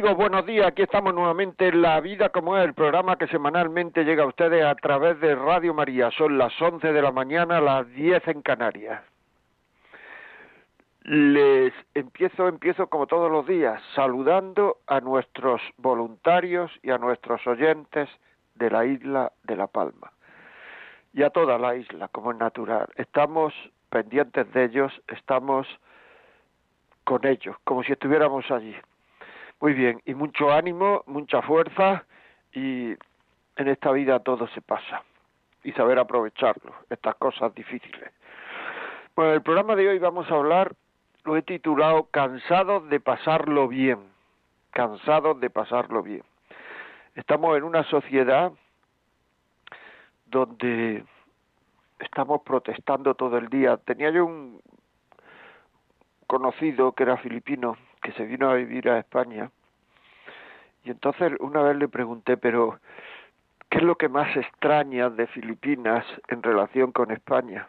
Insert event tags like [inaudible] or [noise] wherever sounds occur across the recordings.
Buenos días. Aquí estamos nuevamente en La Vida como es, el programa que semanalmente llega a ustedes a través de Radio María. Son las 11 de la mañana, las 10 en Canarias. Les empiezo, empiezo como todos los días, saludando a nuestros voluntarios y a nuestros oyentes de la isla de La Palma. Y a toda la isla, como es natural. Estamos pendientes de ellos, estamos con ellos, como si estuviéramos allí. Muy bien, y mucho ánimo, mucha fuerza y en esta vida todo se pasa y saber aprovecharlo, estas cosas difíciles. Bueno, el programa de hoy vamos a hablar, lo he titulado Cansados de pasarlo bien, cansados de pasarlo bien. Estamos en una sociedad donde estamos protestando todo el día. Tenía yo un conocido que era filipino que se vino a vivir a España. Y entonces una vez le pregunté, pero ¿qué es lo que más extraña de Filipinas en relación con España?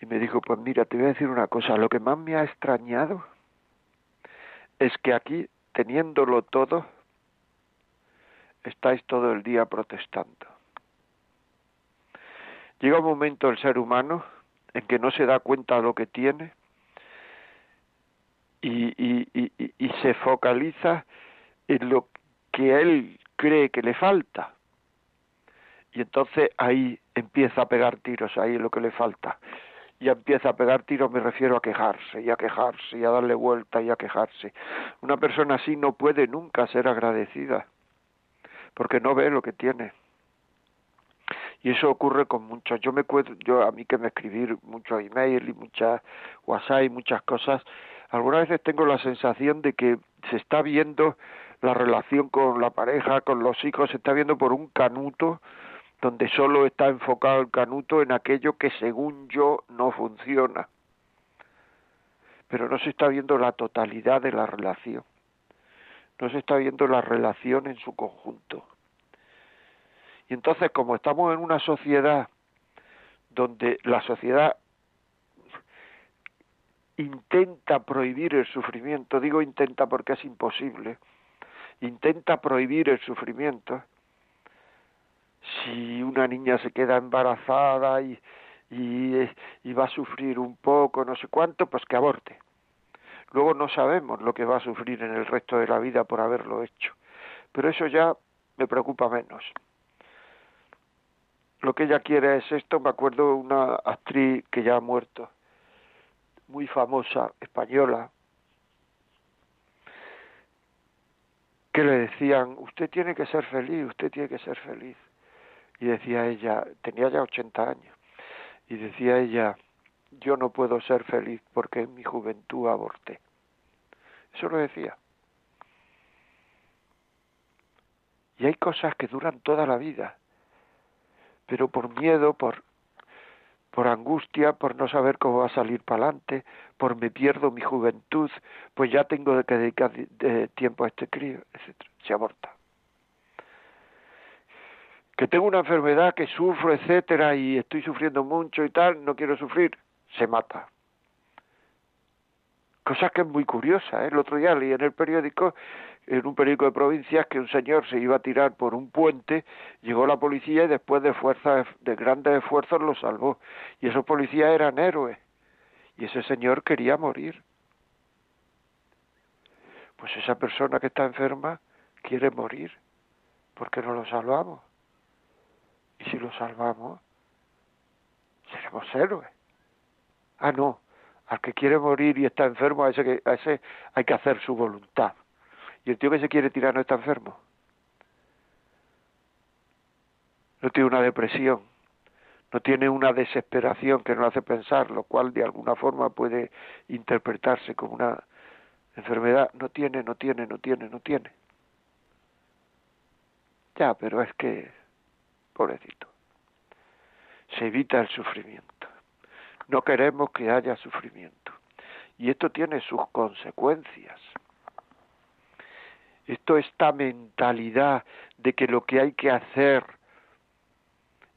Y me dijo, pues mira, te voy a decir una cosa, lo que más me ha extrañado es que aquí, teniéndolo todo, estáis todo el día protestando. Llega un momento el ser humano en que no se da cuenta de lo que tiene y, y, y, se focaliza lo que él cree que le falta. Y entonces ahí empieza a pegar tiros, ahí es lo que le falta. Y empieza a pegar tiros, me refiero a quejarse, y a quejarse, y a darle vuelta, y a quejarse. Una persona así no puede nunca ser agradecida, porque no ve lo que tiene. Y eso ocurre con muchos. Yo me yo a mí que me escribir muchos emails y muchas WhatsApp y muchas cosas, algunas veces tengo la sensación de que se está viendo la relación con la pareja, con los hijos, se está viendo por un canuto donde solo está enfocado el canuto en aquello que según yo no funciona. Pero no se está viendo la totalidad de la relación. No se está viendo la relación en su conjunto. Y entonces, como estamos en una sociedad donde la sociedad intenta prohibir el sufrimiento, digo intenta porque es imposible, intenta prohibir el sufrimiento, si una niña se queda embarazada y, y, va a sufrir un poco, no sé cuánto, pues que aborte. Luego no sabemos lo que va a sufrir en el resto de la vida por haberlo hecho. Pero eso ya me preocupa menos. Lo que ella quiere es esto, me acuerdo una actriz que ya ha muerto, muy famosa, española, que le decían, usted tiene que ser feliz, usted tiene que ser feliz. Y decía ella, tenía ya 80 años, y decía ella, yo no puedo ser feliz porque en mi juventud aborté. Eso lo decía. Y hay cosas que duran toda la vida, pero por miedo, por por angustia, por no saber cómo va a salir para adelante, por me pierdo mi juventud, pues ya tengo que dedicar tiempo a este crío, etcétera. Se aborta. Que tengo una enfermedad, que sufro, etcétera, y estoy sufriendo mucho y tal, no quiero sufrir, se mata. Cosa que es muy curiosa. ¿eh? El otro día leí en el periódico en un periódico de provincias que un señor se iba a tirar por un puente, llegó la policía y después de fuerzas, de grandes esfuerzos lo salvó. Y esos policías eran héroes. Y ese señor quería morir. Pues esa persona que está enferma quiere morir. porque no lo salvamos? Y si lo salvamos, seremos héroes. Ah, no. Al que quiere morir y está enfermo, a ese, a ese hay que hacer su voluntad. Y el tío que se quiere tirar no está enfermo. No tiene una depresión, no tiene una desesperación que no hace pensar, lo cual de alguna forma puede interpretarse como una enfermedad. No tiene, no tiene, no tiene, no tiene. Ya, pero es que, pobrecito. se evita el sufrimiento. No queremos que haya sufrimiento. Y esto tiene sus consecuencias. Esto, esta mentalidad de que lo que hay que hacer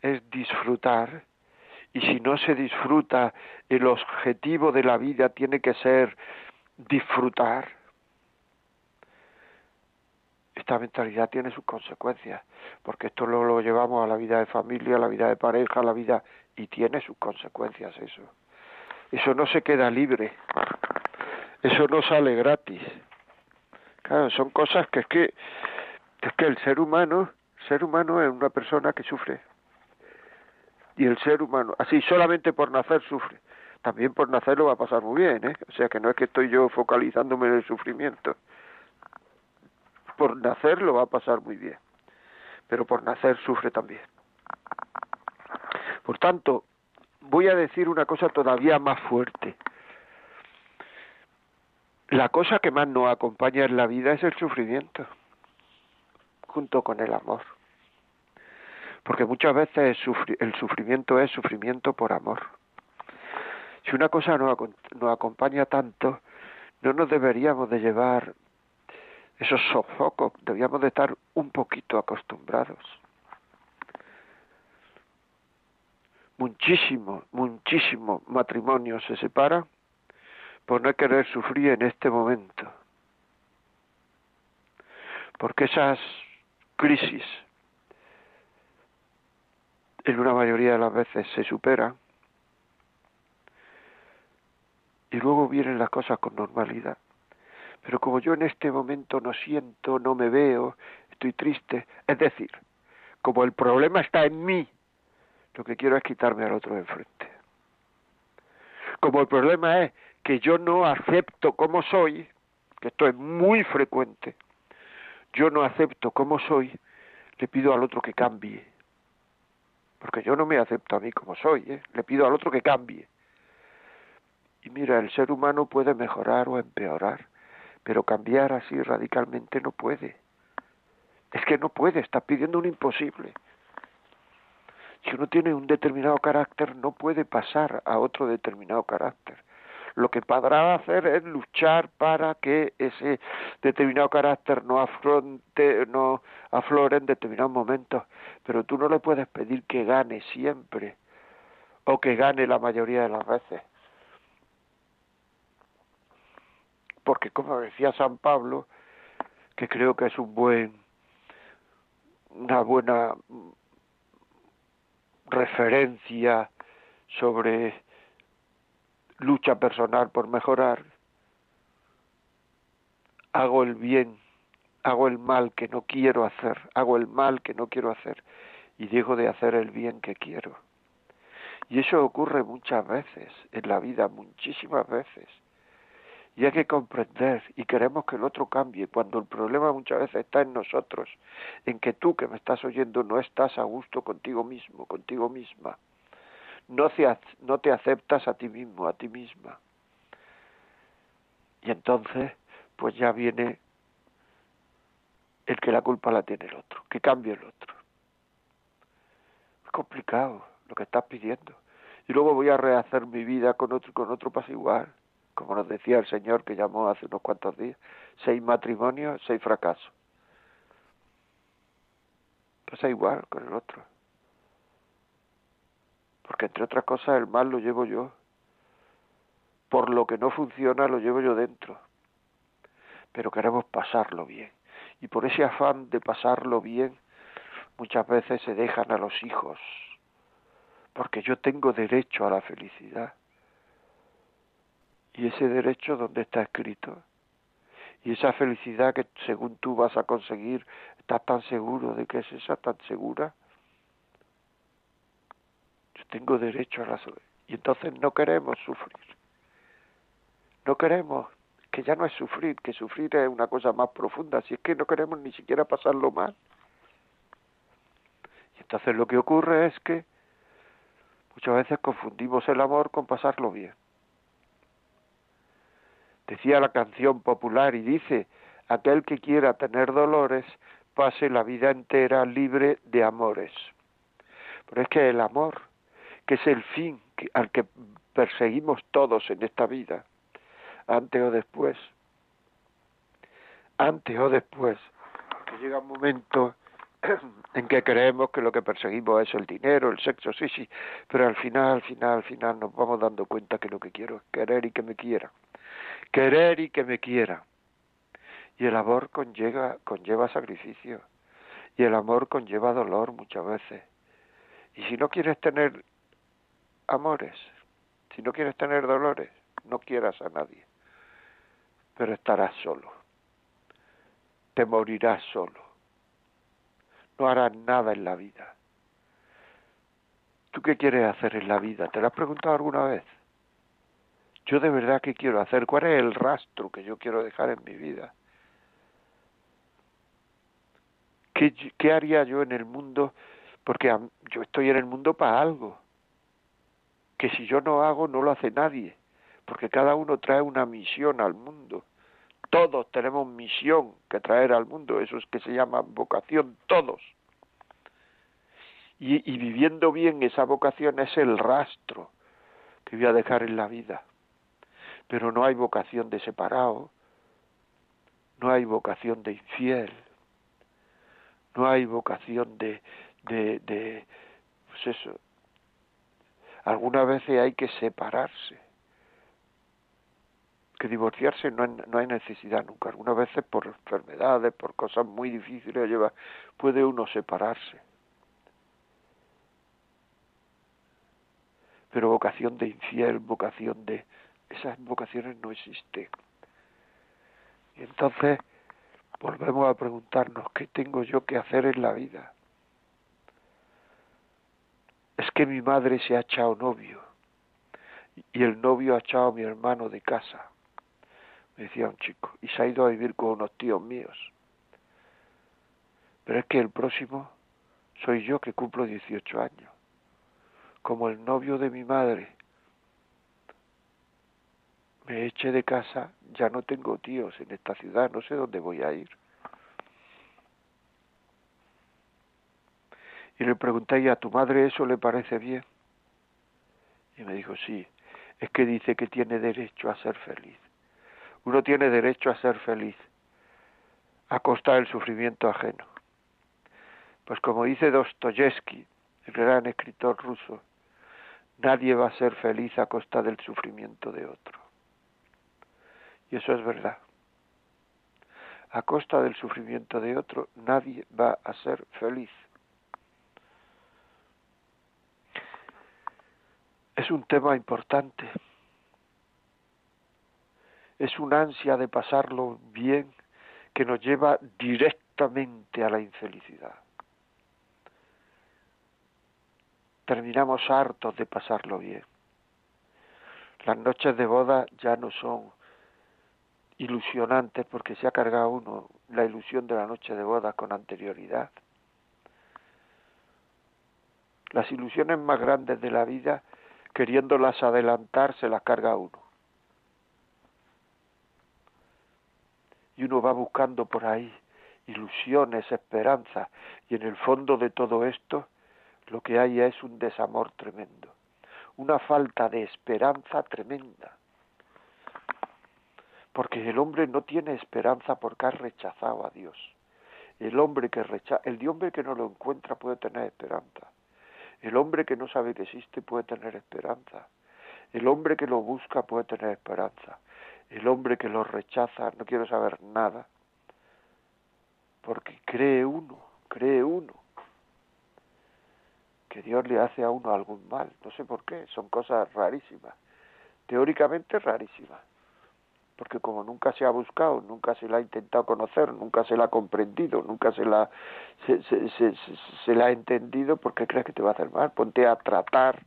es disfrutar, y si no se disfruta, el objetivo de la vida tiene que ser disfrutar. Esta mentalidad tiene sus consecuencias, porque esto lo, llevamos a la vida de familia, a la vida de pareja, a la vida y tiene sus consecuencias eso. Eso no se queda libre, eso no sale gratis. Claro, son cosas que es que es que el ser humano, el ser humano es una persona que sufre. Y el ser humano, así solamente por nacer sufre. También por nacer lo va a pasar muy bien, ¿eh? O sea que no es que estoy yo focalizándome en el sufrimiento. Por nacer lo va a pasar muy bien. Pero por nacer sufre también. Por tanto, voy a decir una cosa todavía más fuerte. La cosa que más nos acompaña en la vida es el sufrimiento, junto con el amor. Porque muchas veces el sufrimiento es sufrimiento por amor. Si una cosa nos, nos acompaña tanto, no nos deberíamos de llevar esos sofocos, deberíamos de estar un poquito acostumbrados. muchísimo, muchísimo matrimonio se separa por no querer sufrir en este momento. Porque esas crisis en una mayoría de las veces se superan y luego vienen las cosas con normalidad. Pero como yo en este momento no siento, no me veo, estoy triste, es decir, como el problema está en mí lo que quiero es quitarme al otro de enfrente. Como el problema es que yo no acepto como soy, que esto es muy frecuente, yo no acepto como soy, le pido al otro que cambie. Porque yo no me acepto a mí como soy, ¿eh? le pido al otro que cambie. Y mira, el ser humano puede mejorar o empeorar, pero cambiar así radicalmente no puede. Es que no puede, está pidiendo un imposible. Si uno tiene un determinado carácter, no puede pasar a otro determinado carácter. Lo que podrá hacer es luchar para que ese determinado carácter no afronte, no aflore en determinados momentos, pero tú no le puedes pedir que gane siempre o que gane la mayoría de las veces. Porque como decía San Pablo, que creo que es un buen una buena referencia sobre lucha personal por mejorar, hago el bien, hago el mal que no quiero hacer, hago el mal que no quiero hacer y dejo de hacer el bien que quiero. Y eso ocurre muchas veces en la vida, muchísimas veces. Y hay que comprender y queremos que el otro cambie cuando el problema muchas veces está en nosotros, en que tú que me estás oyendo no estás a gusto contigo mismo, contigo misma. No no te aceptas a ti mismo, a ti misma. Y entonces, pues ya viene el que la culpa la tiene el otro, que cambie el otro. Es complicado lo que estás pidiendo. Y luego voy a rehacer mi vida con otro, con otro paso igual como nos decía el señor que llamó hace unos cuantos días, seis matrimonios, seis fracasos. Pasa igual con el otro. Porque entre otras cosas el mal lo llevo yo. Por lo que no funciona lo llevo yo dentro. Pero queremos pasarlo bien. Y por ese afán de pasarlo bien, muchas veces se dejan a los hijos. Porque yo tengo derecho a la felicidad ¿Y ese derecho dónde está escrito? Y esa felicidad que según tú vas a conseguir, ¿estás tan seguro de que es esa, tan segura? Tengo derecho a la Y entonces no queremos sufrir. No queremos, que ya no es sufrir, que sufrir es una cosa más profunda, si es que no queremos ni siquiera pasarlo mal. Y entonces lo que ocurre es que muchas veces confundimos el amor con pasarlo bien decía la canción popular y dice, aquel que quiera tener dolores, pase la vida entera libre de amores. Pero es que el amor que es el fin al que perseguimos todos en esta vida, antes o después, antes o después, que llega un momento [clears throat] en que creemos que lo que perseguimos es el dinero, el sexo, sí, sí, pero al final, al final, al final nos vamos dando cuenta que lo que quiero es querer y que me quiera, querer y que me quiera. Y el amor conlleva, conlleva sacrificio, y el amor conlleva dolor muchas veces. Y si no quieres tener amores, si no quieres tener dolores, no quieras a nadie, pero estarás solo, te morirás solo no harás nada en la vida. ¿Tú qué quieres hacer en la vida? ¿Te lo has preguntado alguna vez? Yo de verdad qué quiero hacer, cuál es el rastro que yo quiero dejar en mi vida. ¿Qué, qué haría yo en el mundo? Porque yo estoy en el mundo para algo. Que si yo no hago, no lo hace nadie. Porque cada uno trae una misión al mundo. Todos tenemos misión que traer al mundo, eso es que se llama vocación, todos. Y, viviendo bien esa vocación es el rastro que voy a dejar en la vida. Pero no hay vocación de separado, no hay vocación de infiel, no hay vocación de, de, de pues eso. Algunas veces hay que separarse que divorciarse no hay, necesidad nunca. Algunas veces por enfermedades, por cosas muy difíciles lleva, puede uno separarse. Pero vocación de infiel, vocación de... Esas vocaciones no existen. Y entonces volvemos a preguntarnos, ¿qué tengo yo que hacer en la vida? Es que mi madre se ha echado novio y el novio ha echado a mi hermano de casa me decía un chico, y se ha ido a vivir con unos tíos míos. Pero es que el próximo soy yo que cumplo 18 años, como el novio de mi madre. Me eché de casa, ya no tengo tíos en esta ciudad, no sé dónde voy a ir. Y le pregunté, ¿y a tu madre eso le parece bien? Y me dijo, sí, es que dice que tiene derecho a ser feliz. Uno tiene derecho a ser feliz a costa del sufrimiento ajeno. Pues como dice Dostoyevsky, el gran escritor ruso, nadie va a ser feliz a costa del sufrimiento de otro. Y eso es verdad. A costa del sufrimiento de otro, nadie va a ser feliz. Es un tema importante es un ansia de pasarlo bien que nos lleva directamente a la infelicidad. Terminamos hartos de pasarlo bien. Las noches de boda ya no son ilusionantes porque se ha cargado uno la ilusión de la noche de boda con anterioridad. Las ilusiones más grandes de la vida, queriéndolas adelantar, se las carga uno. y uno va buscando por ahí ilusiones, esperanzas, y en el fondo de todo esto lo que hay es un desamor tremendo, una falta de esperanza tremenda. Porque el hombre no tiene esperanza porque ha rechazado a Dios. El hombre que rechaza, el hombre que no lo encuentra puede tener esperanza. El hombre que no sabe que existe puede tener esperanza. El hombre que lo busca puede tener esperanza. El hombre que lo rechaza, no quiero saber nada, porque cree uno, cree uno, que Dios le hace a uno algún mal, no sé por qué, son cosas rarísimas, teóricamente rarísimas, porque como nunca se ha buscado, nunca se la ha intentado conocer, nunca se la ha comprendido, nunca se la, se, se, se, la ha entendido, ¿por qué crees que te va a hacer mal? Ponte a tratar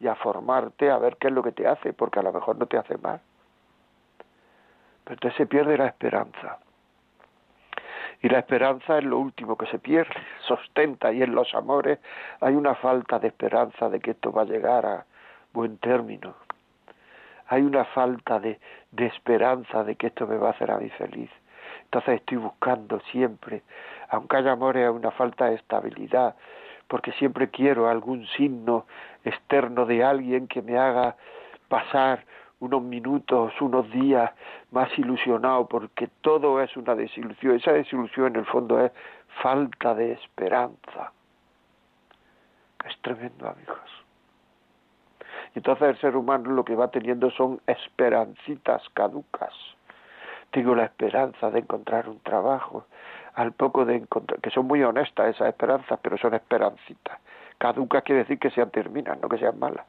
y a formarte a ver qué es lo que te hace, porque a lo mejor no te hace mal. Pero entonces se pierde la esperanza. Y la esperanza es lo último que se pierde, sostenta, y en los amores hay una falta de esperanza de que esto va a llegar a buen término. Hay una falta de, esperanza de que esto me va a hacer a mí feliz. Entonces estoy buscando siempre, aunque haya amores, una falta de estabilidad, porque siempre quiero algún signo externo de alguien que me haga pasar unos minutos, unos días más ilusionado, porque todo es una desilusión. Esa desilusión en el fondo es falta de esperanza. Es tremendo, amigos. Entonces el ser humano lo que va teniendo son esperancitas caducas. Tengo la esperanza de encontrar un trabajo, al poco de encontrar, que son muy honestas esas esperanzas, pero son esperancitas. Caducas quiere decir que sean terminan, no que sean malas.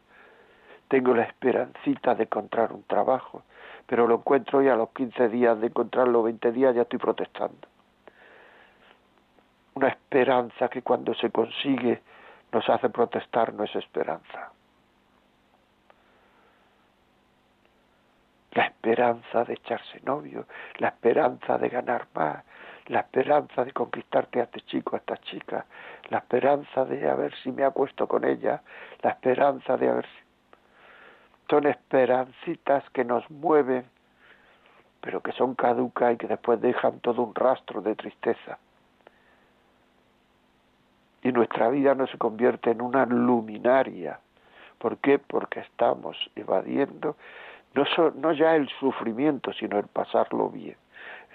Tengo la esperancita de encontrar un trabajo, pero lo encuentro y a los 15 días de encontrarlo, 20 días, ya estoy protestando. Una esperanza que cuando se consigue nos hace protestar no es esperanza. La esperanza de echarse novio, la esperanza de ganar más, la esperanza de conquistarte a este chico, a esta chica, la esperanza de a ver si me acuesto con ella, la esperanza de a ver si... Son esperancitas que nos mueven, pero que son caducas y que después dejan todo un rastro de tristeza. Y nuestra vida no se convierte en una luminaria. ¿Por qué? Porque estamos evadiendo no, ya el sufrimiento, sino el pasarlo bien.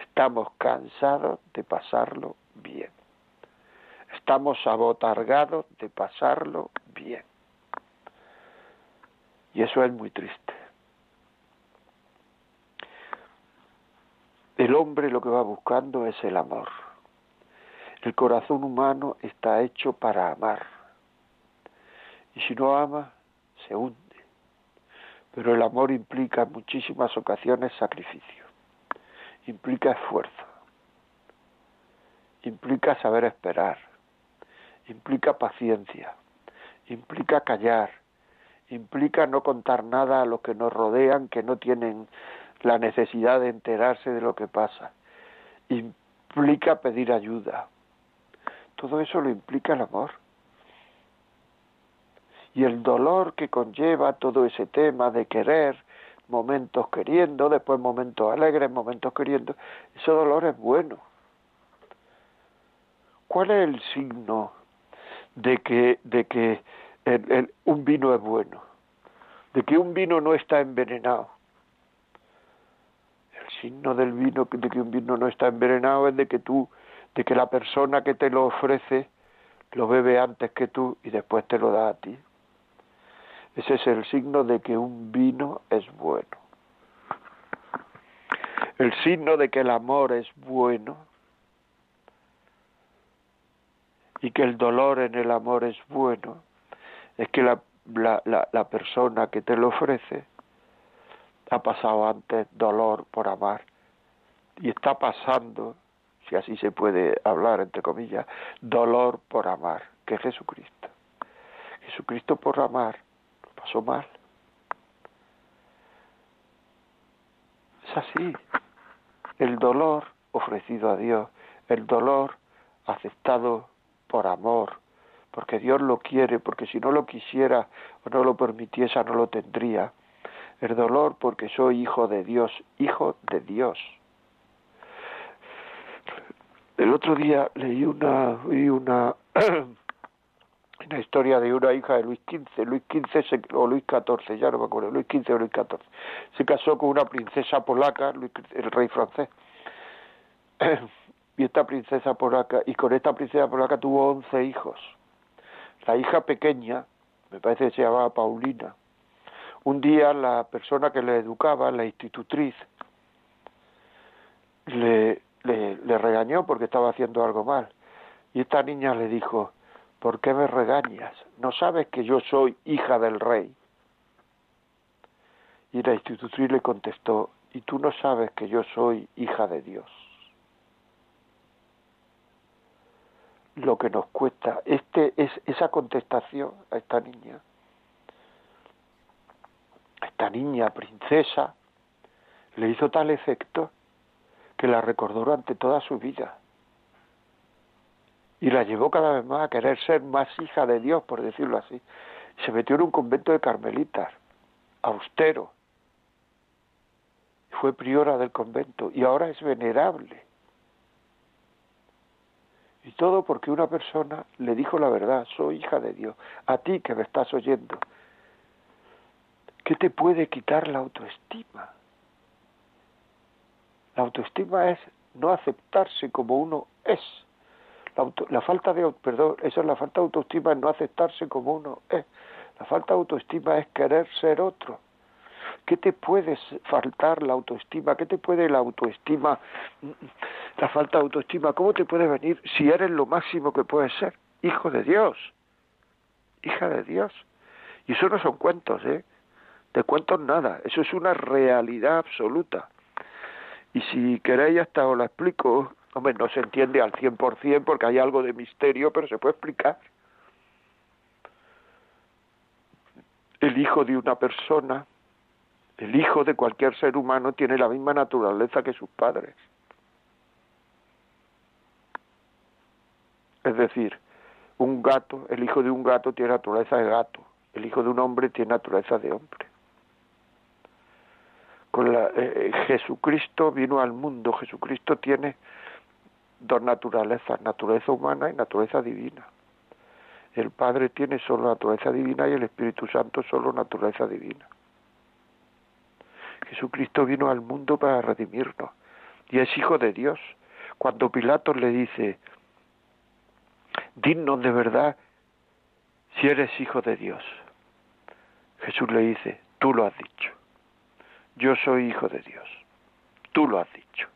Estamos cansados de pasarlo bien. Estamos abotargados de pasarlo bien. Y eso es muy triste. El hombre lo que va buscando es el amor. El corazón humano está hecho para amar. Y si no ama, se hunde. Pero el amor implica en muchísimas ocasiones sacrificio. Implica esfuerzo, implica saber esperar, implica paciencia, implica callar, implica no contar nada a los que nos rodean que no tienen la necesidad de enterarse de lo que pasa, implica pedir ayuda. Todo eso lo implica el amor. Y el dolor que conlleva todo ese tema de querer, momentos queriendo, después momentos alegres, momentos queriendo. Ese dolor es bueno. ¿Cuál es el signo de que, de que un vino es bueno? De que un vino no está envenenado. El signo del vino, de que un vino no está envenenado es de que tú, de que la persona que te lo ofrece lo bebe antes que tú y después te lo da a ti. Ese es el signo de que un vino es bueno. El signo de que el amor es bueno y que el dolor en el amor es bueno es que la, la, la, persona que te lo ofrece ha pasado antes dolor por amar y está pasando, si así se puede hablar entre comillas, dolor por amar, que es Jesucristo. Jesucristo por amar pasó mal. Es así. El dolor ofrecido a Dios, el dolor aceptado por amor, porque Dios lo quiere, porque si no lo quisiera o no lo permitiese no lo tendría. El dolor porque soy hijo de Dios, hijo de Dios. El otro día leí una, una [clears throat] la historia de una hija de Luis XV, Luis XV o Luis XIV, ya no me acuerdo, Luis XV o Luis XIV, se casó con una princesa polaca, el rey francés, [clears throat] y esta princesa polaca, y con esta princesa polaca tuvo once hijos. La hija pequeña, me parece que se llamaba Paulina, un día la persona que le educaba, la institutriz, le, le regañó porque estaba haciendo algo mal. Y esta niña le dijo, ¿por qué me regañas? ¿No sabes que yo soy hija del rey? Y la institutriz le contestó, ¿y tú no sabes que yo soy hija de Dios? Lo que nos cuesta, este es esa contestación a esta niña, a esta niña princesa, le hizo tal efecto que la recordó durante toda su vida y la llevó cada vez más a querer ser más hija de Dios, por decirlo así. Se metió en un convento de carmelitas, austero. Fue priora del convento y ahora es venerable. Y todo porque una persona le dijo la verdad, soy hija de Dios, a ti que me estás oyendo. ¿Qué te puede quitar la autoestima? La autoestima es no aceptarse como uno es. La, falta de perdón, eso es la falta de autoestima es no aceptarse como uno. La falta de autoestima es querer ser otro. ¿Qué te puede faltar la autoestima? ¿Qué te puede la autoestima, la falta de autoestima? ¿Cómo te puede venir si eres lo máximo que puedes ser? Hijo de Dios, hija de Dios. Y eso no son cuentos, ¿eh? De cuentos nada, eso es una realidad absoluta. Y si queréis hasta os la explico, hombre, no se entiende al cien por cien porque hay algo de misterio, pero se puede explicar. El hijo de una persona el hijo de cualquier ser humano tiene la misma naturaleza que sus padres. Es decir, un gato, el hijo de un gato tiene naturaleza de gato, el hijo de un hombre tiene naturaleza de hombre. Con la, eh, Jesucristo vino al mundo, Jesucristo tiene dos naturalezas, naturaleza humana y naturaleza divina. El Padre tiene solo naturaleza divina y el Espíritu Santo solo naturaleza divina. Jesucristo vino al mundo para redimirnos y es hijo de Dios. Cuando Pilatos le dice, dinos de verdad si eres hijo de Dios, Jesús le dice, tú lo has dicho, yo soy hijo de Dios, tú lo has dicho.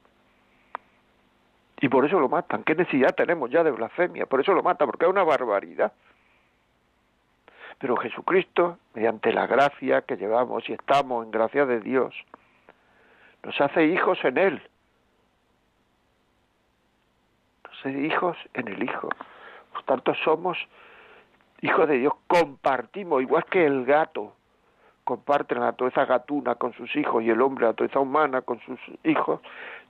Y por eso lo matan. ¿Qué necesidad tenemos ya de blasfemia? Por eso lo matan, porque es una barbaridad. Pero Jesucristo, mediante la gracia que llevamos y estamos en gracia de Dios, nos hace hijos en Él. Nos hace hijos en el Hijo. Por tanto, somos hijos de Dios. Compartimos, igual que el gato comparte la naturaleza gatuna con sus hijos y el hombre la naturaleza humana con sus hijos,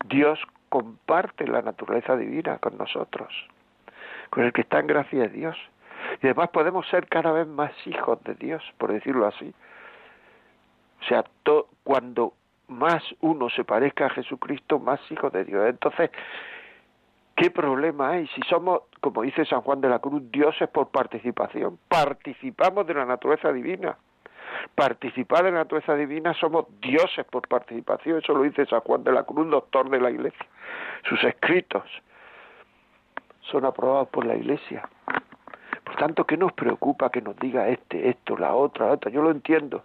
Dios comparte la naturaleza divina con nosotros, con el que está en gracia de Dios. Y además podemos ser cada vez más hijos de Dios, por decirlo así. O sea, cuando más uno se parezca a Jesucristo, más hijos de Dios. Entonces, ¿qué problema hay? Si somos, como dice San Juan de la Cruz, dioses por participación, participamos de la naturaleza divina. Participar de la naturaleza divina somos dioses por participación, eso lo dice San Juan de la Cruz, doctor de la Iglesia. Sus escritos son aprobados por la Iglesia. Por tanto, ¿qué nos preocupa que nos diga este, esto, la otra, la otra? Yo lo entiendo,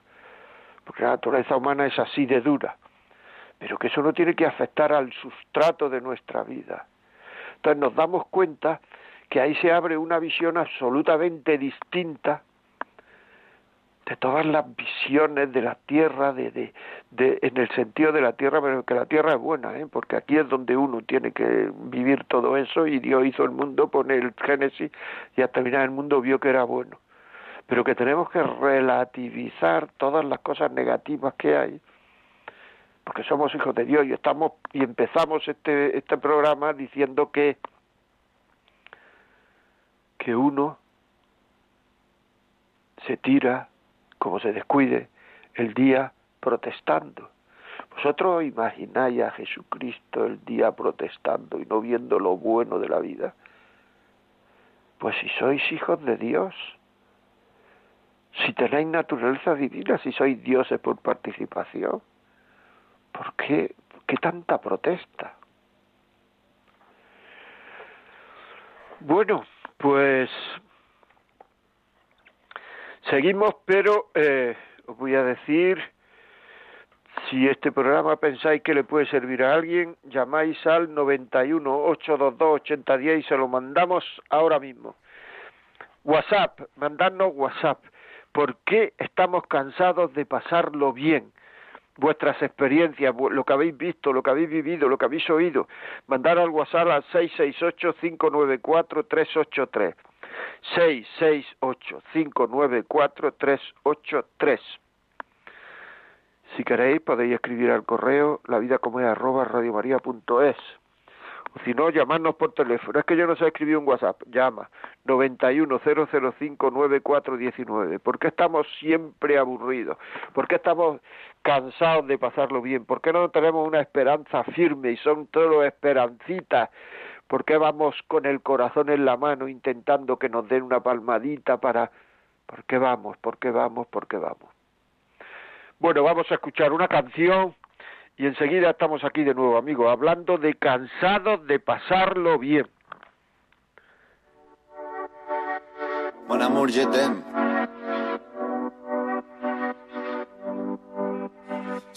porque la naturaleza humana es así de dura, pero que eso no tiene que afectar al sustrato de nuestra vida. Entonces nos damos cuenta que ahí se abre una visión absolutamente distinta de todas las visiones de la tierra, de, de, de, en el sentido de la tierra, pero que la tierra es buena, ¿eh? porque aquí es donde uno tiene que vivir todo eso y Dios hizo el mundo, pone el Génesis y hasta terminar el mundo vio que era bueno. Pero que tenemos que relativizar todas las cosas negativas que hay, porque somos hijos de Dios y estamos y empezamos este este programa diciendo que que uno se tira como se descuide el día protestando. ¿Vosotros imagináis a Jesucristo el día protestando y no viendo lo bueno de la vida? Pues si sois hijos de Dios, si tenéis naturaleza divina, si sois dioses por participación, ¿por qué, qué tanta protesta? Bueno, pues Seguimos, pero eh, os voy a decir, si este programa pensáis que le puede servir a alguien, llamáis al 91 822 8010 y se lo mandamos ahora mismo. WhatsApp, mandadnos WhatsApp. ¿Por qué estamos cansados de pasarlo bien? vuestras experiencias, lo que habéis visto, lo que habéis vivido, lo que habéis oído, mandar al WhatsApp al 668-594-383. 668-594-383. Si queréis podéis escribir al correo la vida como es arroba radiomaria.es o si no, llamarnos por teléfono. Es que yo no sé escribir un WhatsApp. Llama 910059419. ¿Por qué estamos siempre aburridos? ¿Por qué estamos cansados de pasarlo bien? ¿Por qué no tenemos una esperanza firme y son todos esperancitas ¿Por qué vamos con el corazón en la mano intentando que nos den una palmadita para... ¿Por qué vamos? ¿Por qué vamos? ¿Por qué vamos? Bueno, vamos a escuchar una canción y enseguida estamos aquí de nuevo, amigos, hablando de cansados de pasarlo bien.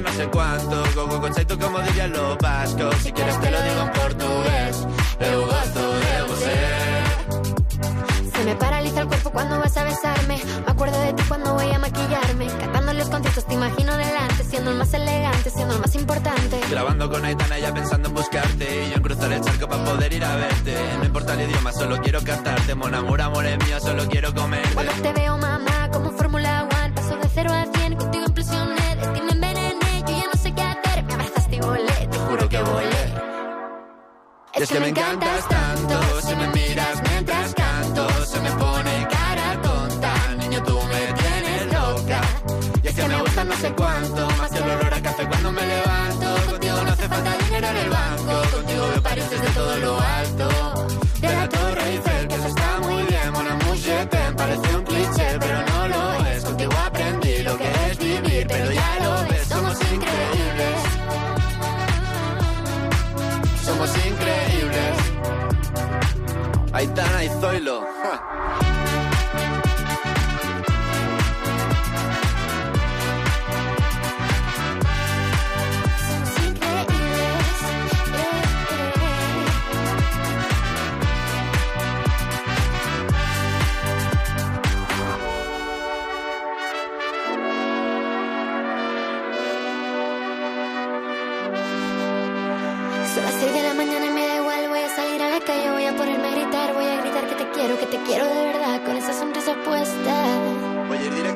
No sé cuánto, go go tú como dirían los vascos. Si quieres te lo digo en portugués, eu gosto de você. Se me paraliza el cuerpo cuando vas a besarme. Me acuerdo de ti cuando voy a maquillarme. Cantando los conciertos te imagino delante. Siendo el más elegante, siendo el más importante. Grabando con Aitana ya pensando en buscarte. Y yo en cruzar el charco para poder ir a verte. No importa el idioma, solo quiero cantarte. Mon amor, amor es mío, solo quiero comer. Cuando te veo, mamá, como Fórmula 1 cero a cien, contigo impresioné, Es, que, me encantas tanto, si me miras mientras canto, se me pone cara tonta, niño tú me tienes loca. Y es que me gusta no sé cuánto, Aitana y Zoilo.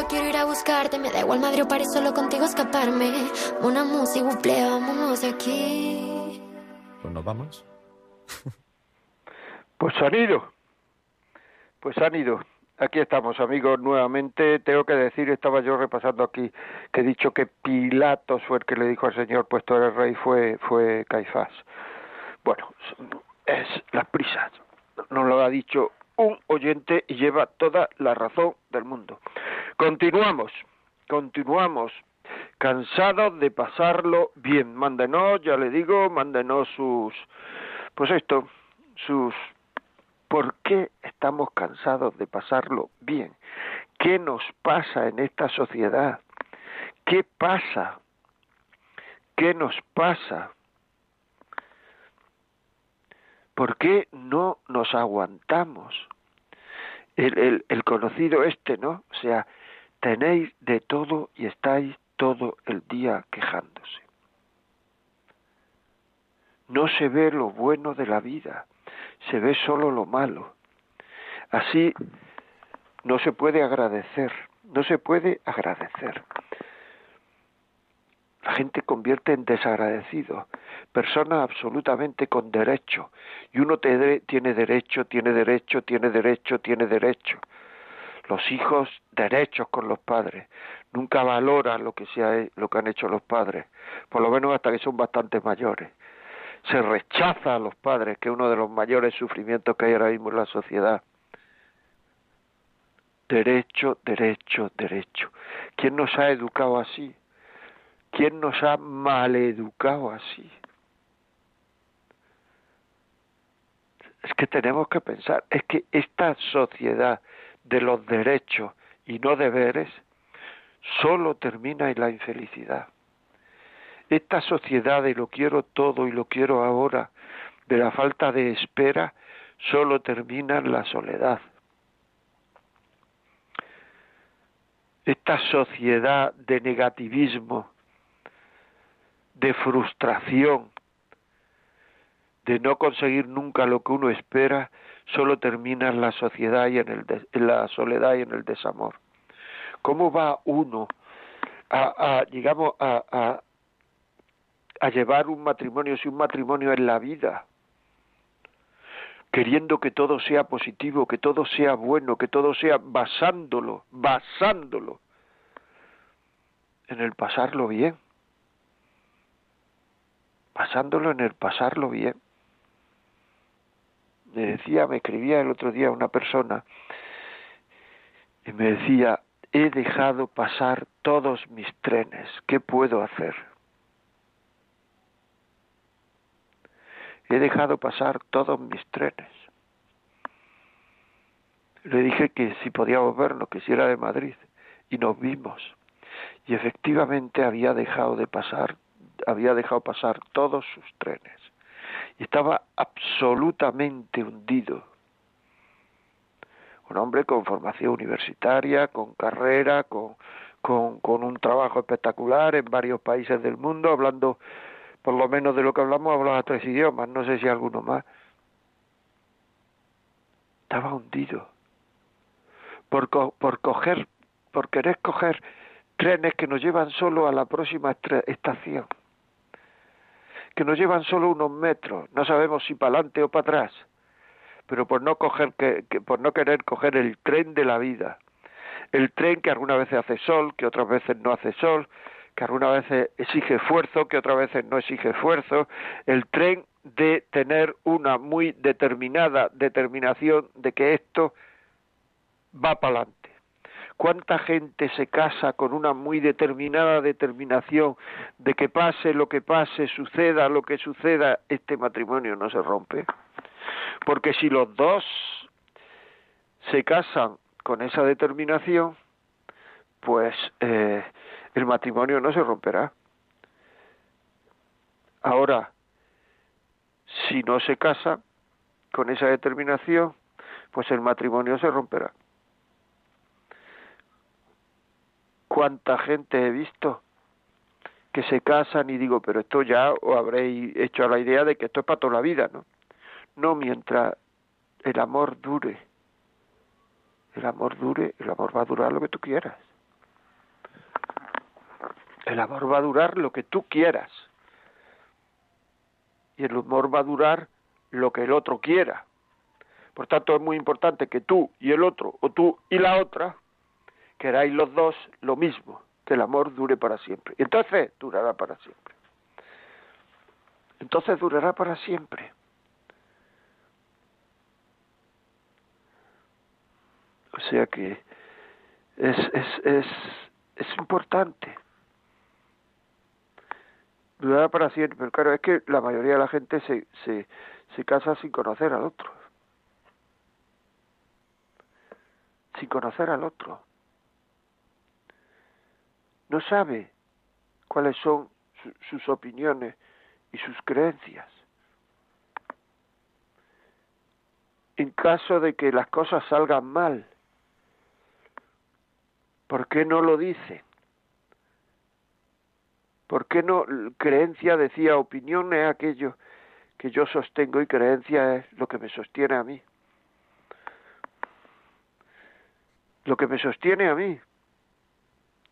solo quiero ir a buscarte. Me da igual Madrid o París, solo contigo escaparme. Una música, buple, vámonos de aquí. Pues nos vamos. [laughs] pues han ido. Pues han ido. Aquí estamos, amigos, nuevamente. Tengo que decir, estaba yo repasando aquí, que he dicho que Pilatos fue el que le dijo al Señor, pues tú eres rey, fue, fue Caifás. Bueno, es las prisas. Nos lo ha dicho un oyente y lleva toda la razón del mundo. Continuamos, continuamos. Cansados de pasarlo bien. Mándenos, ya le digo, mándenos sus, pues esto, sus, ¿por qué estamos cansados de pasarlo bien? ¿Qué nos pasa en esta sociedad? ¿Qué pasa? ¿Qué nos pasa? ¿Por qué no nos aguantamos? El, el, conocido este, ¿no? O sea, tenéis de todo y estáis todo el día quejándose. No se ve lo bueno de la vida, se ve solo lo malo. Así no se puede agradecer, no se puede agradecer. Gente convierte en desagradecido, persona absolutamente con derecho. Y uno tiene derecho, tiene derecho, tiene derecho, tiene derecho. Los hijos derechos con los padres. Nunca valoran lo que, se lo que han hecho los padres, por lo menos hasta que son bastante mayores. Se rechaza a los padres, que es uno de los mayores sufrimientos que hay ahora mismo en la sociedad. Derecho, derecho, derecho. ¿Quién nos ha educado así? ¿Quién nos ha maleducado así? que tenemos que pensar, es que esta sociedad de los derechos y no deberes solo termina en la infelicidad. Esta sociedad de lo quiero todo y lo quiero ahora, de la falta de espera, solo termina en la soledad. Esta sociedad de negativismo, de frustración, de no conseguir nunca lo que uno espera, solo termina en la sociedad y en, el en la soledad y en el desamor. ¿Cómo va uno a, a digamos, a, a, a llevar un matrimonio si un matrimonio es la vida? queriendo que todo sea positivo, que todo sea bueno, que todo sea basándolo, basándolo en el pasarlo bien, basándolo en el pasarlo bien me decía, me escribía el otro día una persona y me decía, he dejado pasar todos mis trenes, ¿qué puedo hacer? He dejado pasar todos mis trenes. Le dije que si podíamos vernos, que si era de Madrid, y nos vimos. Y efectivamente había dejado de pasar, había dejado pasar todos sus trenes estaba absolutamente hundido. Un hombre con formación universitaria, con carrera, con, con, un trabajo espectacular en varios países del mundo, hablando, por lo menos de lo que hablamos, hablaba tres idiomas, no sé si alguno más. Estaba hundido. Por, por coger, por querer coger trenes que nos llevan solo a la próxima estación que nos llevan solo unos metros, no sabemos si para adelante o para atrás, pero por no coger que, por no querer coger el tren de la vida, el tren que algunas veces hace sol, que otras veces no hace sol, que algunas veces exige esfuerzo, que otras veces no exige esfuerzo, el tren de tener una muy determinada determinación de que esto va para adelante ¿Cuánta gente se casa con una muy determinada determinación de que pase lo que pase, suceda lo que suceda, este matrimonio no se rompe? Porque si los dos se casan con esa determinación, pues eh, el matrimonio no se romperá. Ahora, si no se casa con esa determinación, pues el matrimonio se romperá. Cuánta gente he visto que se casan y digo, pero esto ya os habréis hecho la idea de que esto es para toda la vida, ¿no? No mientras el amor dure. El amor dure, el amor va a durar lo que tú quieras. El amor va a durar lo que tú quieras. Y el amor va a durar lo que el otro quiera. Por tanto, es muy importante que tú y el otro, o tú y la otra, queráis los dos lo mismo, que el amor dure para siempre. Entonces durará para siempre. Entonces durará para siempre. O sea que es, es, es, es importante. Durará para siempre, pero claro, es que la mayoría de la gente se, se, se casa sin conocer al otro. Sin conocer al otro no sabe cuáles son sus opiniones y sus creencias. En caso de que las cosas salgan mal, ¿por qué no lo dice? ¿Por qué no creencia decía opinión es aquello que yo sostengo y creencia es lo que me sostiene a mí? Lo que me sostiene a mí.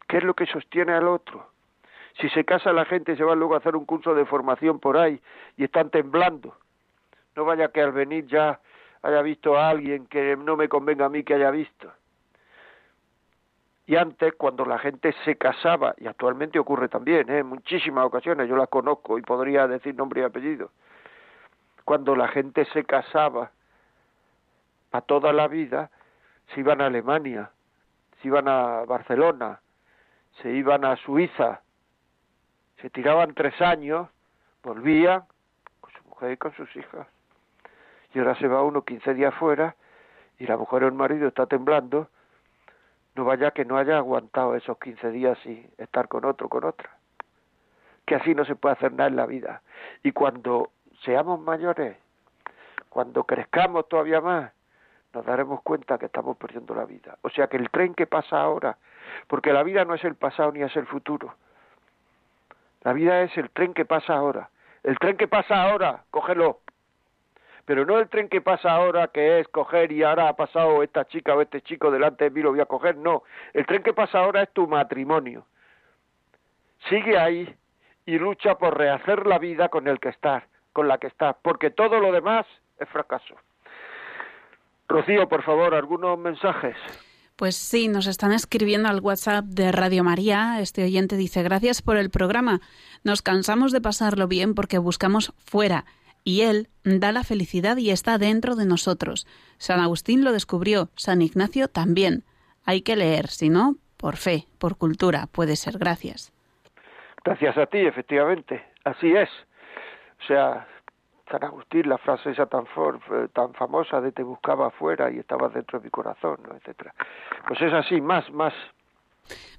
¿Qué es lo que sostiene al otro? Si se casa la gente se va luego a hacer un curso de formación por ahí y están temblando. No vaya que al venir ya haya visto a alguien que no me convenga a mí que haya visto. Y antes, cuando la gente se casaba, y actualmente ocurre también, ¿eh? en muchísimas ocasiones, yo las conozco y podría decir nombre y apellido, cuando la gente se casaba a toda la vida, se iban a Alemania, se iban a Barcelona, se iban a Suiza, se tiraban tres años, volvían con su mujer y con sus hijas. y ahora se va uno 15 días fuera y la mujer o el marido está temblando, no vaya que no haya aguantado esos 15 días y estar con otro, con otra. Que así no se puede hacer nada en la vida. Y cuando seamos mayores, cuando crezcamos todavía más, nos daremos cuenta que estamos perdiendo la vida. O sea que el tren que pasa ahora, porque la vida no es el pasado ni es el futuro. La vida es el tren que pasa ahora. El tren que pasa ahora, cógelo pero no el tren que pasa ahora, que es coger y ahora ha pasado esta chica o este chico delante de mí, lo voy a coger, no, el tren que pasa ahora es tu matrimonio. Sigue ahí y lucha por rehacer la vida con el que estás, con la que estás, porque todo lo demás es fracaso. Rocío, por favor, algunos mensajes. Pues sí, nos están escribiendo al WhatsApp de Radio María. Este oyente dice, gracias por el programa. Nos cansamos de pasarlo bien porque buscamos fuera y Él da la felicidad y está dentro de nosotros. San Agustín lo descubrió, San Ignacio también. Hay que leer, si no, por fe, por cultura, puede ser. Gracias. Gracias a ti, efectivamente. Así es. O sea, San Agustín, la frase esa tan, eh, tan famosa de te buscaba afuera y estabas dentro de mi corazón, ¿no? etcétera. Pues es así, más, más.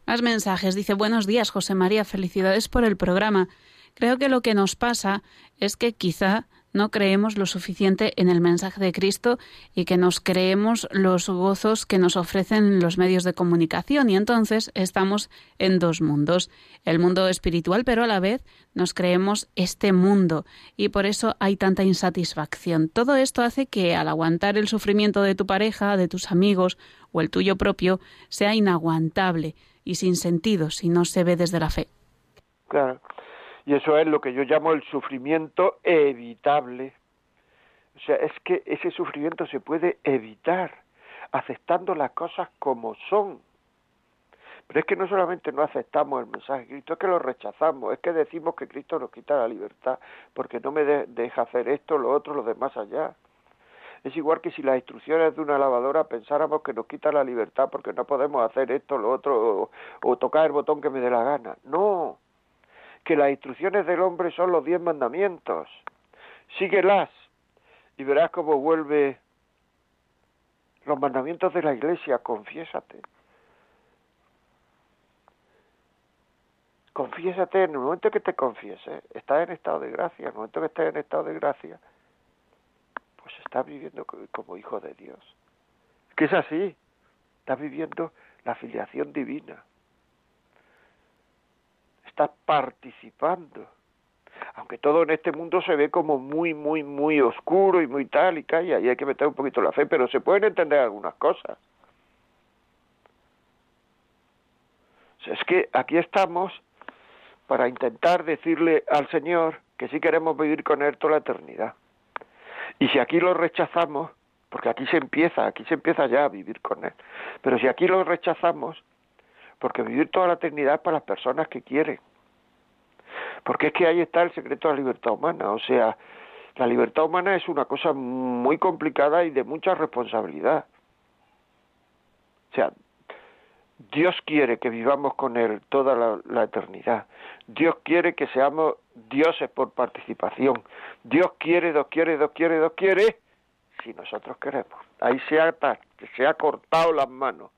Más mensajes. Dice, buenos días, José María, felicidades por el programa. Creo que lo que nos pasa es que quizá no creemos lo suficiente en el mensaje de Cristo y que nos creemos los gozos que nos ofrecen los medios de comunicación y entonces estamos en dos mundos, el mundo espiritual pero a la vez nos creemos este mundo y por eso hay tanta insatisfacción. Todo esto hace que al aguantar el sufrimiento de tu pareja, de tus amigos o el tuyo propio sea inaguantable y sin sentido si no se ve desde la fe. Claro. Y eso es lo que yo llamo el sufrimiento evitable. O sea, es que ese sufrimiento se puede evitar aceptando las cosas como son. Pero es que no solamente no aceptamos el mensaje de Cristo, es que lo rechazamos, es que decimos que Cristo nos quita la libertad porque no me deja hacer esto, lo otro, lo demás allá. Es igual que si las instrucciones de una lavadora pensáramos que nos quita la libertad porque no podemos hacer esto, lo otro, o, o tocar el botón que me dé la gana. No, que las instrucciones del hombre son los diez mandamientos. Síguelas y verás cómo vuelve los mandamientos de la iglesia, confiésate. Confiésate en el momento que te confieses, estás en estado de gracia, en el momento que estés en estado de gracia, pues estás viviendo como hijo de Dios. Que es así, estás viviendo la filiación divina estás participando. Aunque todo en este mundo se ve como muy, muy, muy oscuro y muy tal y calla, y hay que meter un poquito la fe, pero se pueden entender algunas cosas. es que aquí estamos para intentar decirle al Señor que sí queremos vivir con Él toda la eternidad. Y si aquí lo rechazamos, porque aquí se empieza, aquí se empieza ya a vivir con Él, pero si aquí lo rechazamos, porque vivir toda la eternidad es para las personas que quieren. Porque es que ahí está el secreto de la libertad humana. O sea, la libertad humana es una cosa muy complicada y de mucha responsabilidad. O sea, Dios quiere que vivamos con Él toda la, eternidad. Dios quiere que seamos dioses por participación. Dios quiere, Dios quiere, Dios quiere, Dios quiere, si nosotros queremos. Ahí se ha, se ha cortado las manos.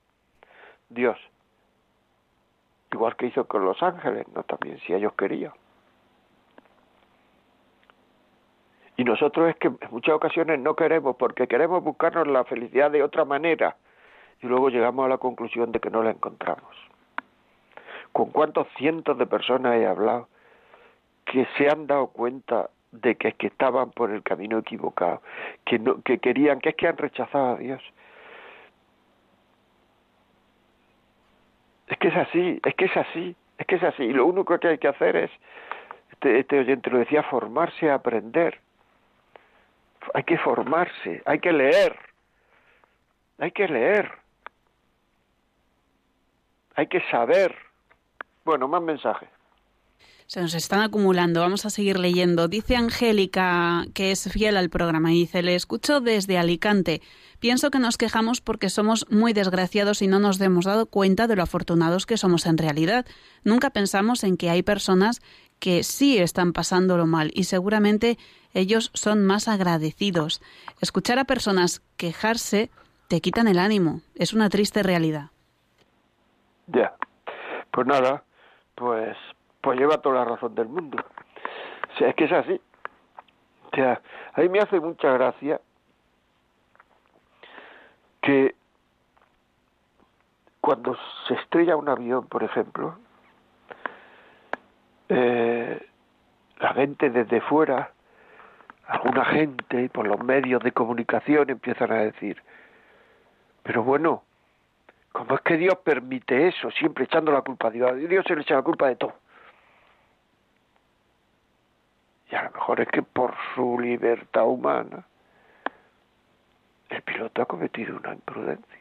Dios. Igual que hizo con los ángeles, ¿no? También, si ellos querían. Y nosotros es que en muchas ocasiones no queremos porque queremos buscarnos la felicidad de otra manera y luego llegamos a la conclusión de que no la encontramos. ¿Con cuántos cientos de personas he hablado que se han dado cuenta de que, que estaban por el camino equivocado, que, no, que querían, que es que han rechazado a Dios? Es que es así, es que es así, es que es así. Y lo único que hay que hacer es, este, este oyente lo decía, formarse, aprender hay que formarse, hay que leer, hay que leer, hay que saber. Bueno, más mensajes. Se nos están acumulando, vamos a seguir leyendo. Dice Angélica, que es fiel al programa, y dice, le escucho desde Alicante. Pienso que nos quejamos porque somos muy desgraciados y no nos hemos dado cuenta de lo afortunados que somos en realidad. Nunca pensamos en que hay personas que sí están pasándolo mal y seguramente ellos son más agradecidos. Escuchar a personas quejarse te quitan el ánimo. Es una triste realidad. Ya. Pues nada, pues, pues lleva toda la razón del mundo. O sea, es que es así. O sea, a mí me hace mucha gracia que cuando se estrella un avión, por ejemplo, eh, la gente desde fuera, alguna gente por los medios de comunicación empiezan a decir, pero bueno, ¿cómo es que Dios permite eso? Siempre echando la culpa a Dios. Dios se le echa la culpa de todo. Y a lo mejor es que por su libertad humana el piloto ha cometido una imprudencia.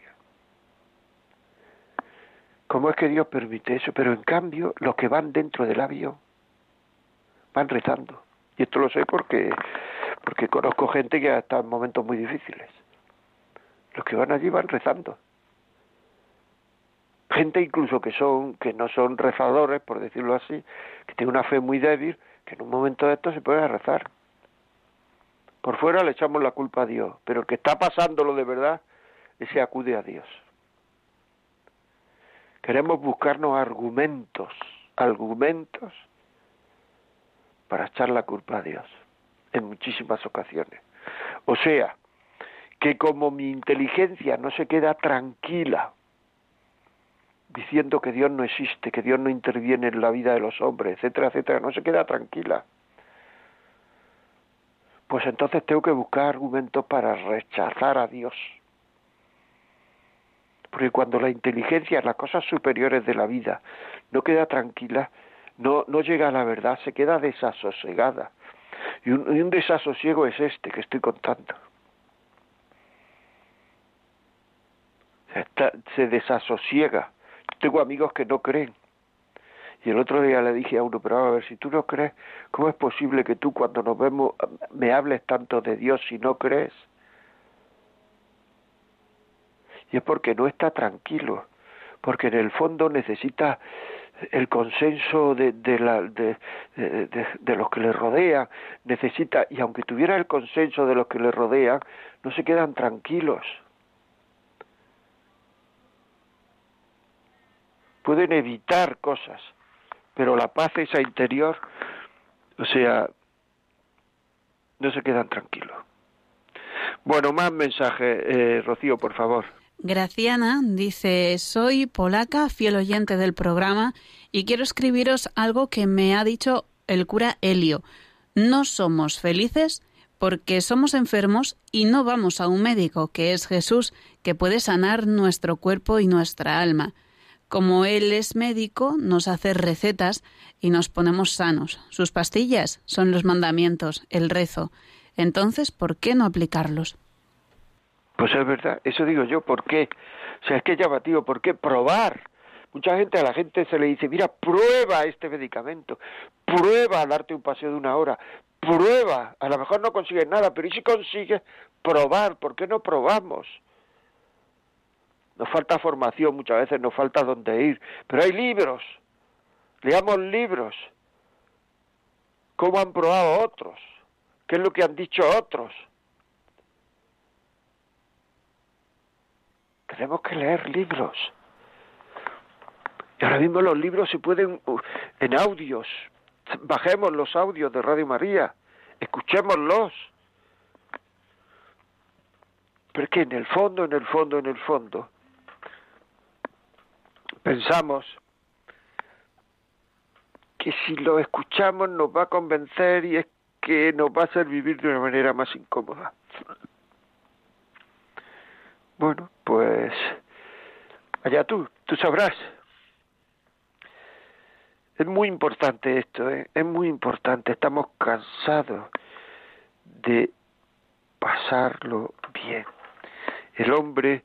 ¿Cómo es que Dios permite eso? Pero en cambio, los que van dentro del avión van rezando. Y esto lo sé porque, porque conozco gente que está en momentos muy difíciles. Los que van allí van rezando. Gente incluso que son, que no son rezadores, por decirlo así, que tienen una fe muy débil, que en un momento de esto se puede rezar. Por fuera le echamos la culpa a Dios, pero el que está pasándolo de verdad, ese acude a Dios. Queremos buscarnos argumentos, argumentos para echar la culpa a Dios en muchísimas ocasiones. O sea, que como mi inteligencia no se queda tranquila diciendo que Dios no existe, que Dios no interviene en la vida de los hombres, etcétera, etcétera, no se queda tranquila. Pues entonces tengo que buscar argumentos para rechazar a Dios porque cuando la inteligencia, las cosas superiores de la vida, no queda tranquila, no, no llega a la verdad, se queda desasosegada. Y un, desasosiego es este que estoy contando. se desasosiega. Tengo amigos que no creen. Y el otro día le dije a uno, pero a ver, si tú no crees, ¿cómo es posible que tú cuando nos vemos me hables tanto de Dios si no crees? Y es porque no está tranquilo, porque en el fondo necesita el consenso de, la, de, los que le rodean, necesita, y aunque tuviera el consenso de los que le rodean, no se quedan tranquilos. Pueden evitar cosas, pero la paz esa interior, o sea, no se quedan tranquilos. Bueno, más mensaje, eh, Rocío, por favor. Graciana dice, soy polaca, fiel oyente del programa, y quiero escribiros algo que me ha dicho el cura Helio. No somos felices porque somos enfermos y no vamos a un médico, que es Jesús, que puede sanar nuestro cuerpo y nuestra alma. Como Él es médico, nos hace recetas y nos ponemos sanos. Sus pastillas son los mandamientos, el rezo. Entonces, ¿por qué no aplicarlos? Pues es verdad, eso digo yo, ¿por qué? O sea, es que es llamativo, ¿por qué probar? Mucha gente, a la gente se le dice, mira, prueba este medicamento, prueba a darte un paseo de una hora, prueba, a lo mejor no consigues nada, pero ¿y si consigues probar? ¿Por qué no probamos? Nos falta formación muchas veces, nos falta dónde ir, pero hay libros, leamos libros, cómo han probado otros, qué es lo que han dicho otros. Tenemos que leer libros. Y ahora mismo los libros se pueden uh, en audios. Bajemos los audios de Radio María, escuchémoslos. Pero es que en el fondo, en el fondo, en el fondo, pensamos que si lo escuchamos nos va a convencer y es que nos va a hacer vivir de una manera más incómoda. Bueno, pues allá tú, tú sabrás. Es muy importante esto, ¿eh? es muy importante. Estamos cansados de pasarlo bien. El hombre,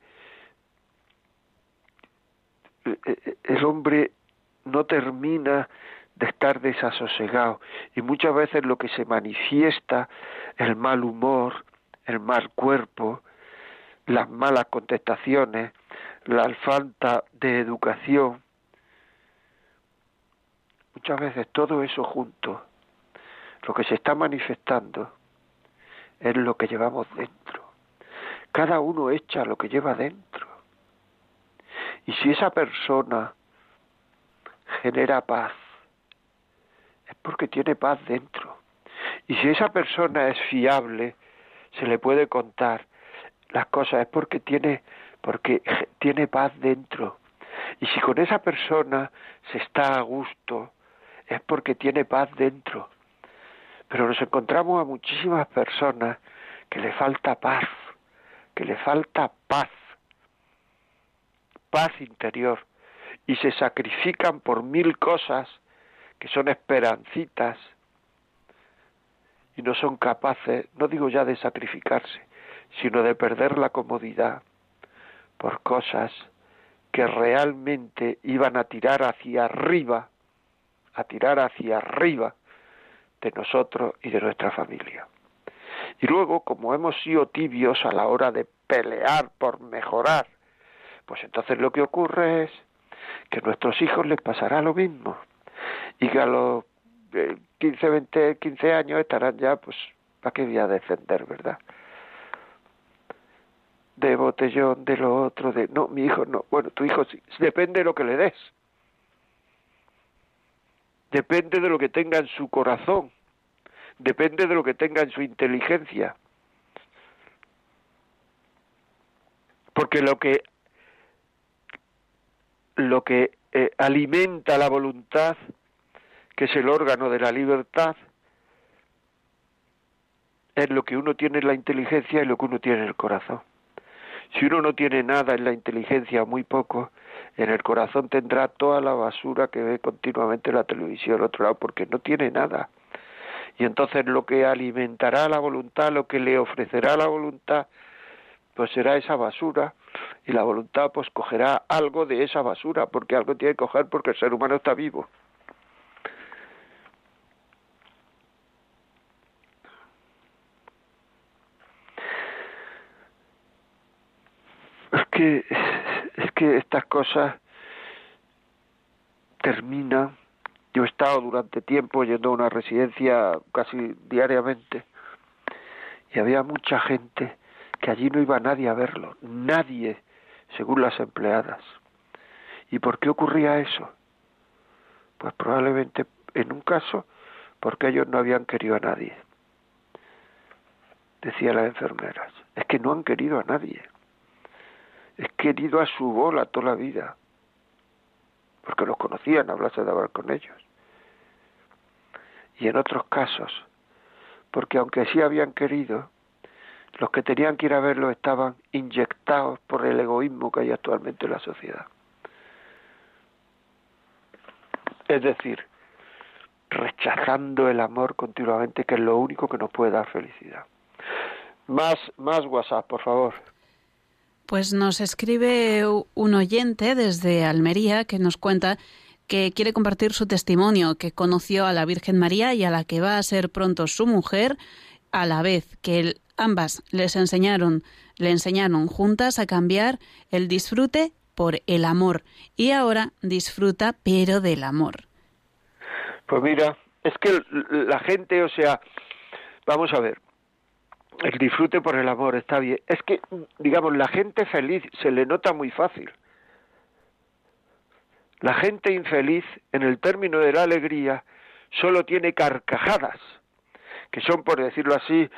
el hombre no termina de estar desasosegado y muchas veces lo que se manifiesta, el mal humor, el mal cuerpo, las malas muchas veces todo eso junto, lo que se está manifestando, es lo que llevamos dentro. Cada uno echa lo que lleva dentro. Y si esa persona genera paz, es porque tiene paz dentro. Y si esa persona es fiable, se le puede contar las cosas, es porque tiene, porque tiene paz dentro. Y si con esa persona se está a gusto, es porque tiene paz dentro. Pero nos encontramos a muchísimas personas que le falta paz, que le falta paz, paz interior, y se sacrifican por mil cosas que son esperancitas y no son capaces, no digo ya de sacrificarse, sino de perder la comodidad por cosas que realmente iban a tirar hacia arriba, a tirar hacia arriba de nosotros y de nuestra familia. Y luego, como hemos sido tibios a la hora de pelear por mejorar, pues entonces lo que ocurre es que a nuestros hijos les pasará lo mismo y que a los 15, 20, 15 años estarán ya, pues, ¿para qué voy a defender, verdad? De botellón, de lo otro, de no, mi hijo no. Bueno, tu hijo sí, depende de lo que le des. Depende de lo que tenga en su corazón. Depende de lo que tenga en su inteligencia. Porque lo que lo que eh, alimenta la voluntad, que es el órgano de la libertad, es lo que uno tiene en la inteligencia y lo que uno tiene en el corazón. Si uno no tiene nada en la inteligencia, muy poco, en el corazón tendrá toda la basura que ve continuamente la televisión al otro lado, porque no tiene nada. Y entonces lo que alimentará la voluntad, lo que le ofrecerá la voluntad, pues será esa basura y la voluntad pues cogerá algo de esa basura, porque algo tiene que coger porque el ser humano está vivo. Que, es que estas cosas terminan. Yo he estado durante tiempo yendo a una residencia casi diariamente y había mucha gente que allí no iba nadie a verlo, nadie, según las empleadas. ¿Y por qué ocurría eso? Pues probablemente en un caso porque ellos no habían querido a nadie. Decía las enfermeras, es que no han querido a nadie es querido a su bola toda la vida, porque los conocían, hablase de hablar con ellos. Y en otros casos, porque aunque sí habían querido, los que tenían que ir a verlo estaban inyectados por el egoísmo que hay actualmente en la sociedad. Es decir, rechazando el amor continuamente, que es lo único que nos puede dar felicidad. Más, más WhatsApp, por favor. Pues nos escribe un oyente desde Almería que nos cuenta que quiere compartir su testimonio, que conoció a la Virgen María y a la que va a ser pronto su mujer, a la vez que ambas les enseñaron, le enseñaron juntas a cambiar el disfrute por el amor y ahora disfruta pero del amor. Pues mira, es que la gente, o sea, vamos a ver, el disfrute por el amor está bien. Es que, digamos, la gente feliz se le nota muy fácil. La gente infeliz, en el término de la alegría, solo tiene carcajadas, que son, por decirlo así,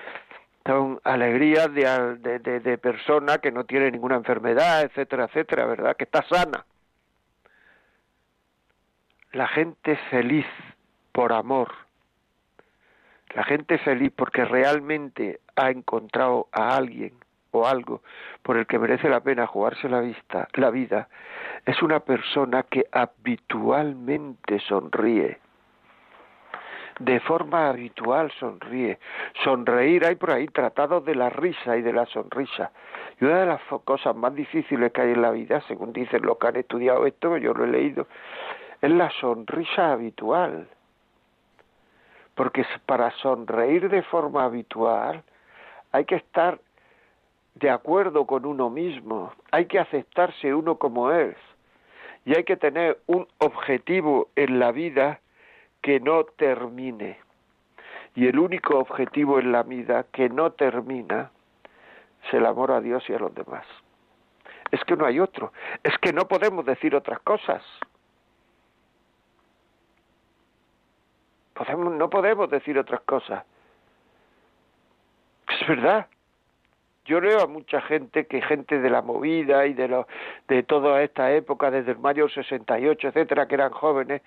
son alegrías de, de, de persona que no tiene ninguna enfermedad, etcétera, etcétera, ¿verdad? Que está sana. La gente feliz por amor, la gente feliz porque realmente ha encontrado a alguien o algo por el que merece la pena jugarse la vista, la vida, es una persona que habitualmente sonríe. De forma habitual sonríe. Sonreír hay por ahí tratados de la risa y de la sonrisa. Y una de las cosas más difíciles que hay en la vida, según dicen los que han estudiado esto, yo lo he leído, es la sonrisa habitual porque para sonreír de forma habitual hay que estar de acuerdo con uno mismo, hay que aceptarse uno como es y hay que tener un objetivo en la vida que no termine. Y el único objetivo en la vida que no termina es el amor a Dios y a los demás. Es que no hay otro. Es que no podemos decir otras cosas. Podemos, no podemos decir otras cosas. Verdad. Yo leo a mucha gente que gente de la movida y de lo, de toda esta época, desde el mayo 68, etcétera, que eran jóvenes,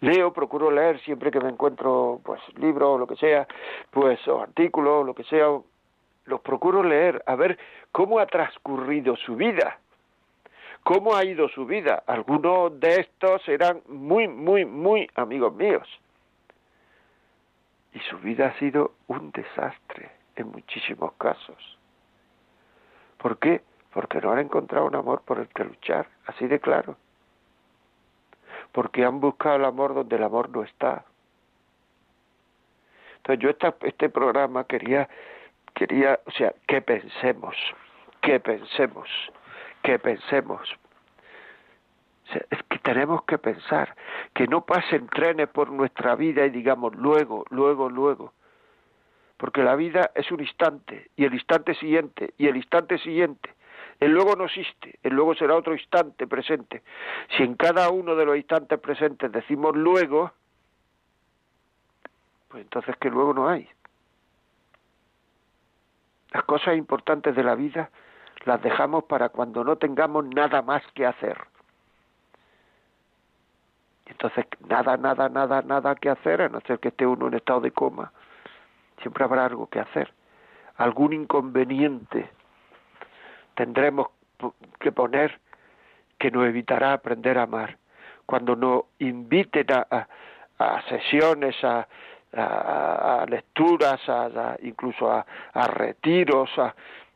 leo, procuro leer siempre que me encuentro, pues, libros o lo que sea, pues, o artículos o lo que sea, los procuro leer, a ver cómo ha transcurrido su vida, cómo ha ido su vida. Algunos de estos eran muy, muy, muy amigos míos. Y su vida ha sido un desastre en muchísimos casos. ¿Por qué? Porque no han encontrado un amor por el que luchar, así de claro. Porque han buscado el amor donde el amor no está. Entonces yo esta, este programa quería, quería, o sea, que pensemos, que pensemos, que pensemos. es que tenemos que pensar, que no pasen trenes por nuestra vida y digamos luego, luego, luego porque la vida es un instante y el instante siguiente y el instante siguiente. El luego no existe, el luego será otro instante presente. Si en cada uno de los instantes presentes decimos luego, pues entonces que luego no hay. Las cosas importantes de la vida las dejamos para cuando no tengamos nada más que hacer. Entonces, nada, nada, nada, nada que hacer, a no ser que esté uno en estado de coma siempre habrá algo que hacer, algún inconveniente tendremos que poner que nos evitará aprender a amar. Cuando nos inviten a, a, sesiones, a, a, lecturas, a, incluso a, retiros,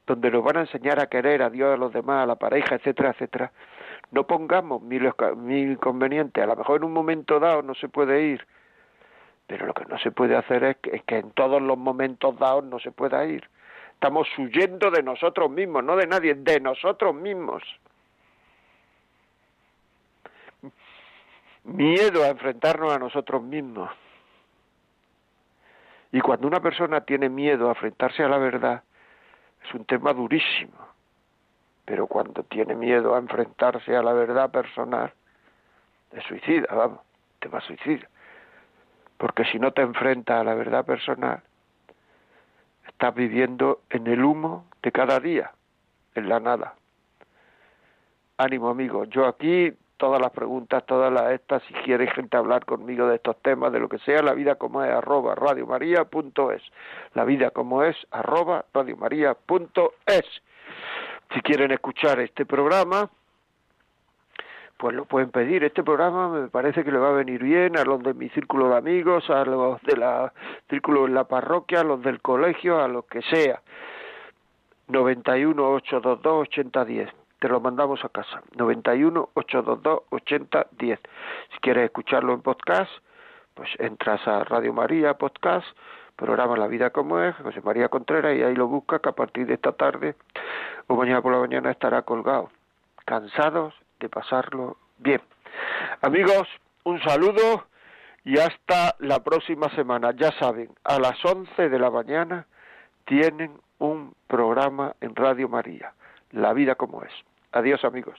donde nos van a enseñar a querer a Dios, a los demás, a la pareja, etcétera, etcétera, no pongamos mil, mil inconvenientes. A lo mejor en un momento dado no se puede ir, pero lo que no se puede hacer es que, en todos los momentos dados no se pueda ir. Estamos huyendo de nosotros mismos, no de nadie, de nosotros mismos. Miedo a enfrentarnos a nosotros mismos. Y cuando una persona tiene miedo a enfrentarse a la verdad, es un tema durísimo. Pero cuando tiene miedo a enfrentarse a la verdad personal, es suicida, vamos, tema suicida porque si no te enfrentas a la verdad personal, estás viviendo en el humo de cada día, en la nada. Ánimo amigo, yo aquí todas las preguntas, todas las estas, si quieres gente hablar conmigo de estos temas, de lo que sea, la vida como es, arroba radiomaria.es. La vida como es, arroba radiomaria.es. Si quieren escuchar este programa, pues lo pueden pedir. Este programa me parece que le va a venir bien a los de mi círculo de amigos, a los de la círculo en la parroquia, a los del colegio, a los que sea. 91 822 8010. Te lo mandamos a casa. 91 822 8010. Si quieres escucharlo en podcast, pues entras a Radio María Podcast, programa La Vida como es, José María Contreras, y ahí lo buscas que a partir de esta tarde o mañana por la mañana estará colgado. Cansados de pasarlo bien. Amigos, un saludo y hasta la próxima semana. Ya saben, a las 11 de la mañana tienen un programa en Radio María, La vida como es. Adiós amigos.